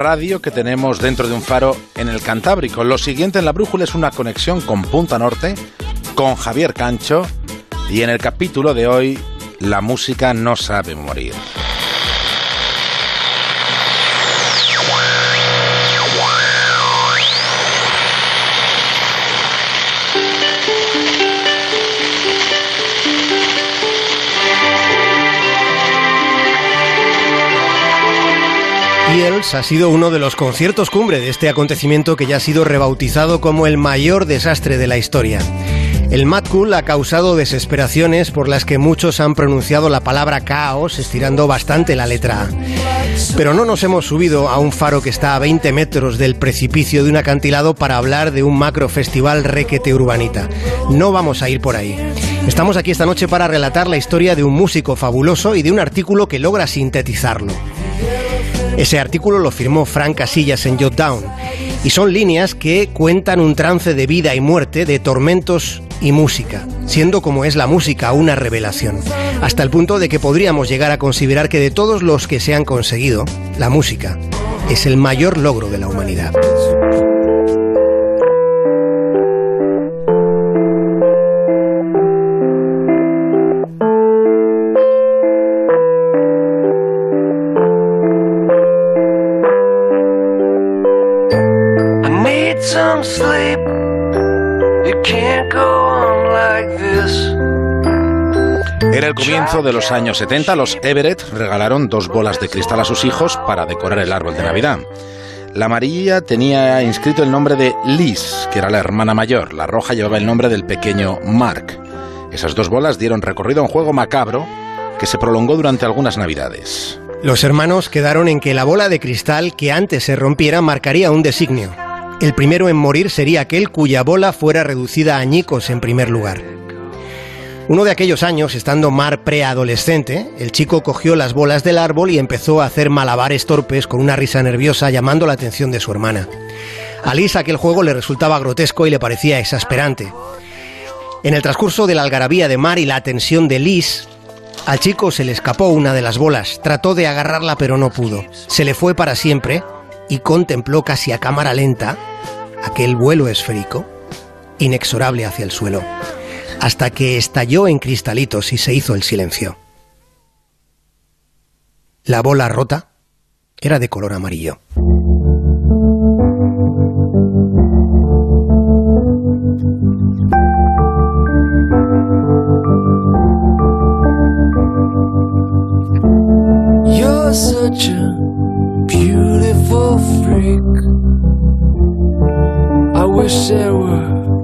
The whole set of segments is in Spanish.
radio que tenemos dentro de un faro en el Cantábrico. Lo siguiente en la brújula es una conexión con Punta Norte, con Javier Cancho, y en el capítulo de hoy, la música no sabe morir. Ha sido uno de los conciertos cumbre de este acontecimiento que ya ha sido rebautizado como el mayor desastre de la historia. El Mad Cool ha causado desesperaciones por las que muchos han pronunciado la palabra caos estirando bastante la letra A. Pero no nos hemos subido a un faro que está a 20 metros del precipicio de un acantilado para hablar de un macro festival requete urbanita. No vamos a ir por ahí. Estamos aquí esta noche para relatar la historia de un músico fabuloso y de un artículo que logra sintetizarlo. Ese artículo lo firmó Frank Casillas en Jotdown y son líneas que cuentan un trance de vida y muerte, de tormentos y música, siendo como es la música una revelación, hasta el punto de que podríamos llegar a considerar que de todos los que se han conseguido, la música es el mayor logro de la humanidad. Era el comienzo de los años 70. Los Everett regalaron dos bolas de cristal a sus hijos para decorar el árbol de Navidad. La amarilla tenía inscrito el nombre de Liz, que era la hermana mayor. La roja llevaba el nombre del pequeño Mark. Esas dos bolas dieron recorrido a un juego macabro que se prolongó durante algunas navidades. Los hermanos quedaron en que la bola de cristal que antes se rompiera marcaría un designio. El primero en morir sería aquel cuya bola fuera reducida a añicos en primer lugar. Uno de aquellos años, estando Mar preadolescente, el chico cogió las bolas del árbol y empezó a hacer malabares torpes con una risa nerviosa llamando la atención de su hermana. A Liz aquel juego le resultaba grotesco y le parecía exasperante. En el transcurso de la algarabía de Mar y la atención de Liz, al chico se le escapó una de las bolas, trató de agarrarla pero no pudo. Se le fue para siempre y contempló casi a cámara lenta aquel vuelo esférico, inexorable hacia el suelo, hasta que estalló en cristalitos y se hizo el silencio. La bola rota era de color amarillo.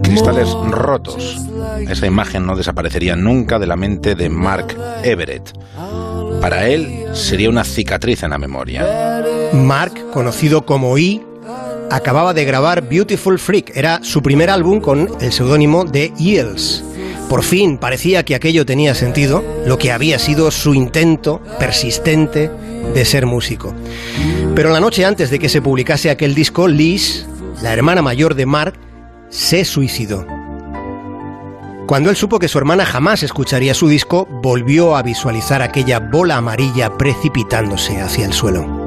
Cristales rotos. Esa imagen no desaparecería nunca de la mente de Mark Everett. Para él sería una cicatriz en la memoria. Mark, conocido como E, acababa de grabar Beautiful Freak. Era su primer álbum con el seudónimo de Eels. Por fin parecía que aquello tenía sentido, lo que había sido su intento persistente de ser músico. Pero la noche antes de que se publicase aquel disco, Liz, la hermana mayor de Mark, se suicidó. Cuando él supo que su hermana jamás escucharía su disco, volvió a visualizar aquella bola amarilla precipitándose hacia el suelo.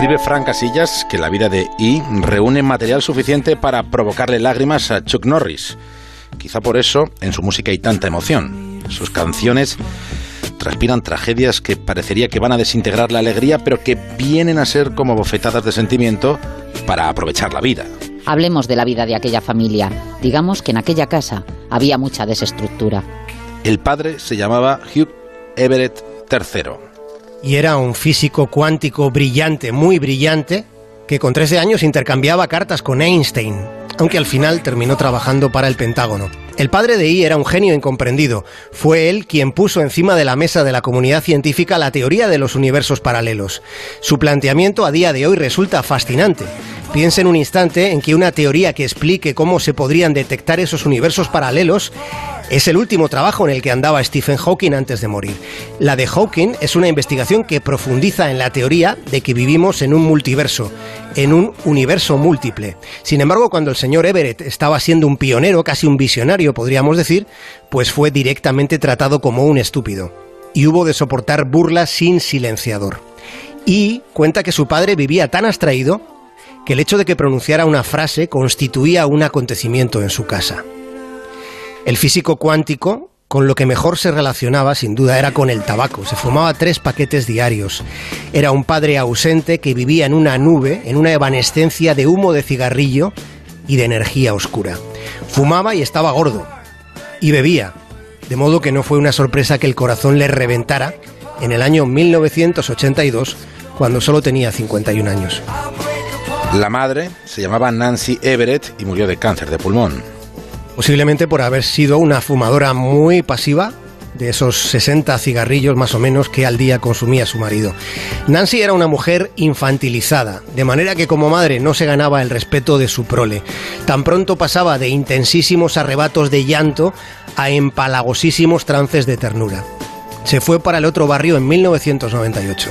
Escribe Frank Casillas que la vida de E reúne material suficiente para provocarle lágrimas a Chuck Norris. Quizá por eso en su música hay tanta emoción. Sus canciones transpiran tragedias que parecería que van a desintegrar la alegría, pero que vienen a ser como bofetadas de sentimiento para aprovechar la vida. Hablemos de la vida de aquella familia. Digamos que en aquella casa había mucha desestructura. El padre se llamaba Hugh Everett III y era un físico cuántico brillante, muy brillante, que con 13 años intercambiaba cartas con Einstein, aunque al final terminó trabajando para el Pentágono. El padre de I era un genio incomprendido. Fue él quien puso encima de la mesa de la comunidad científica la teoría de los universos paralelos. Su planteamiento a día de hoy resulta fascinante. Piense en un instante en que una teoría que explique cómo se podrían detectar esos universos paralelos Es el último trabajo en el que andaba Stephen Hawking antes de morir. La de Hawking es una investigación que profundiza en la teoría de que vivimos en un multiverso, en un universo múltiple. Sin embargo, cuando el señor Everett estaba siendo un pionero, casi un visionario, podríamos decir, pues fue directamente tratado como un estúpido. Y hubo de soportar burlas sin silenciador. Y cuenta que su padre vivía tan abstraído que el hecho de que pronunciara una frase constituía un acontecimiento en su casa. El físico cuántico, con lo que mejor se relacionaba, sin duda, era con el tabaco. Se fumaba tres paquetes diarios. Era un padre ausente que vivía en una nube, en una evanescencia de humo de cigarrillo y de energía oscura. Fumaba y estaba gordo. Y bebía. De modo que no fue una sorpresa que el corazón le reventara en el año 1982, cuando solo tenía 51 años. La madre se llamaba Nancy Everett y murió de cáncer de pulmón posiblemente por haber sido una fumadora muy pasiva de esos 60 cigarrillos más o menos que al día consumía su marido. Nancy era una mujer infantilizada, de manera que como madre no se ganaba el respeto de su prole. Tan pronto pasaba de intensísimos arrebatos de llanto a empalagosísimos trances de ternura. Se fue para el otro barrio en 1998.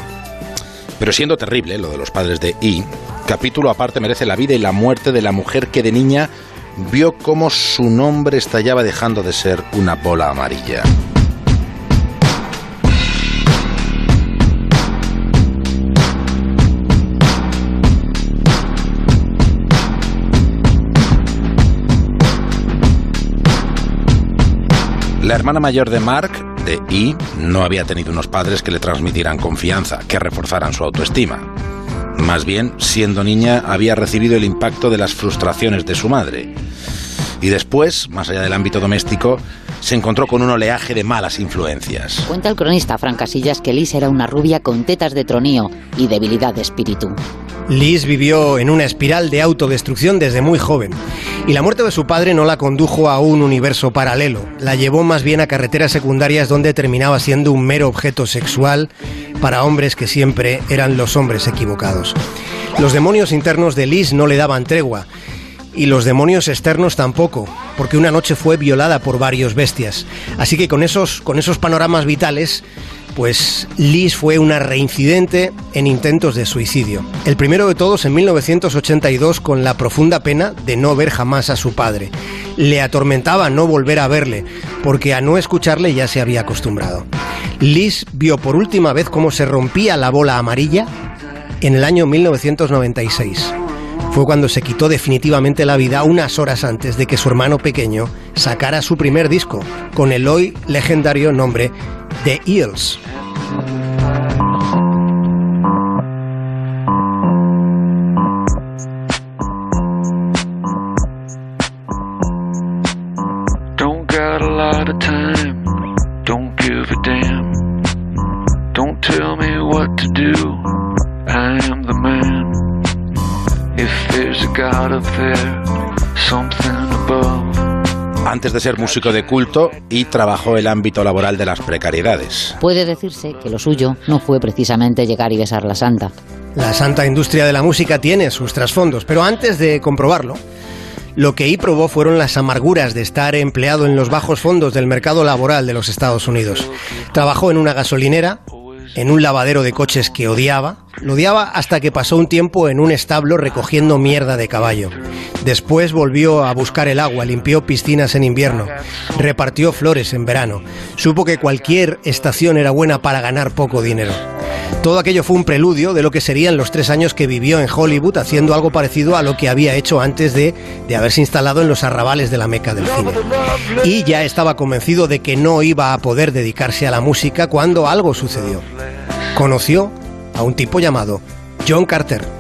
Pero siendo terrible lo de los padres de I, capítulo aparte merece la vida y la muerte de la mujer que de niña vio cómo su nombre estallaba dejando de ser una bola amarilla. La hermana mayor de Mark, de I, no había tenido unos padres que le transmitieran confianza, que reforzaran su autoestima. Más bien, siendo niña, había recibido el impacto de las frustraciones de su madre. Y después, más allá del ámbito doméstico, se encontró con un oleaje de malas influencias. Cuenta el cronista Fran Casillas que Liz era una rubia con tetas de tronío y debilidad de espíritu. Liz vivió en una espiral de autodestrucción desde muy joven y la muerte de su padre no la condujo a un universo paralelo, la llevó más bien a carreteras secundarias donde terminaba siendo un mero objeto sexual para hombres que siempre eran los hombres equivocados. Los demonios internos de Liz no le daban tregua y los demonios externos tampoco, porque una noche fue violada por varios bestias. Así que con esos, con esos panoramas vitales, pues Liz fue una reincidente en intentos de suicidio. El primero de todos en 1982 con la profunda pena de no ver jamás a su padre. Le atormentaba no volver a verle, porque a no escucharle ya se había acostumbrado. Liz vio por última vez cómo se rompía la bola amarilla en el año 1996. Fue cuando se quitó definitivamente la vida unas horas antes de que su hermano pequeño sacara su primer disco, con el hoy legendario nombre The Eels. Antes de ser músico de culto y trabajó el ámbito laboral de las precariedades. Puede decirse que lo suyo no fue precisamente llegar y besar la santa. La santa industria de la música tiene sus trasfondos, pero antes de comprobarlo, lo que ahí probó fueron las amarguras de estar empleado en los bajos fondos del mercado laboral de los Estados Unidos. Trabajó en una gasolinera, en un lavadero de coches que odiaba. Lo odiaba hasta que pasó un tiempo en un establo recogiendo mierda de caballo. Después volvió a buscar el agua, limpió piscinas en invierno, repartió flores en verano. Supo que cualquier estación era buena para ganar poco dinero. Todo aquello fue un preludio de lo que serían los tres años que vivió en Hollywood haciendo algo parecido a lo que había hecho antes de, de haberse instalado en los arrabales de la meca del cine. Y ya estaba convencido de que no iba a poder dedicarse a la música cuando algo sucedió. Conoció a un tipo llamado John Carter.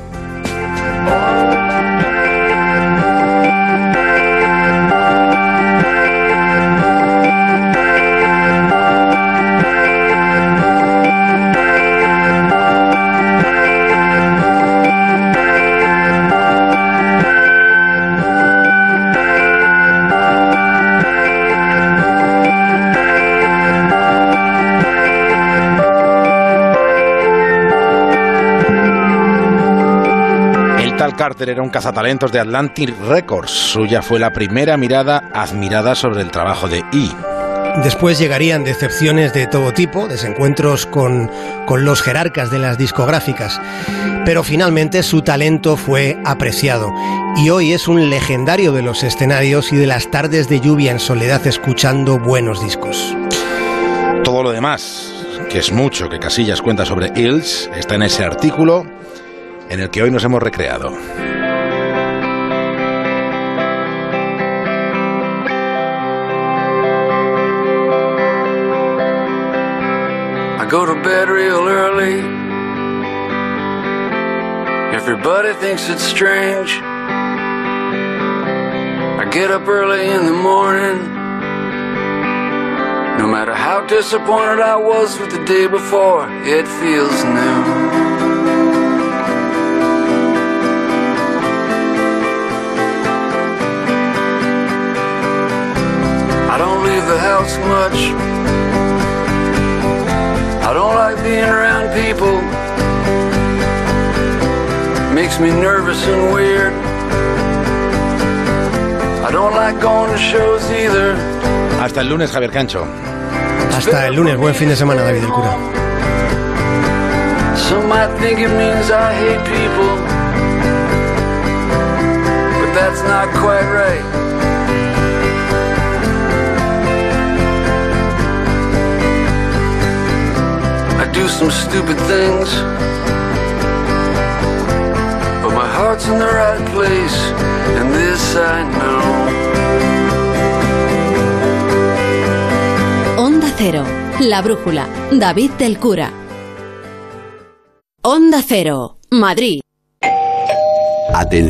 Carter era un cazatalentos de Atlantic Records. Suya fue la primera mirada admirada sobre el trabajo de E. Después llegarían decepciones de todo tipo, desencuentros con, con los jerarcas de las discográficas, pero finalmente su talento fue apreciado y hoy es un legendario de los escenarios y de las tardes de lluvia en soledad escuchando buenos discos. Todo lo demás, que es mucho que Casillas cuenta sobre Hills, está en ese artículo en el que hoy nos hemos recreado. go to bed real early. Everybody thinks it's strange. I get up early in the morning. No matter how disappointed I was with the day before, it feels new. Leave the house much. I don't like being around people. Makes me nervous and weird. I don't like going to shows either. Hasta el lunes, Javier Cancho. Hasta el lunes, buen fin de semana, David el cura. Some might think it means I hate people, but that's not quite right. Do some stupid things. But my heart's in the right place, and this I know. Onda Cero, La Brújula, David del Cura. Onda Cero, Madrid. Atención.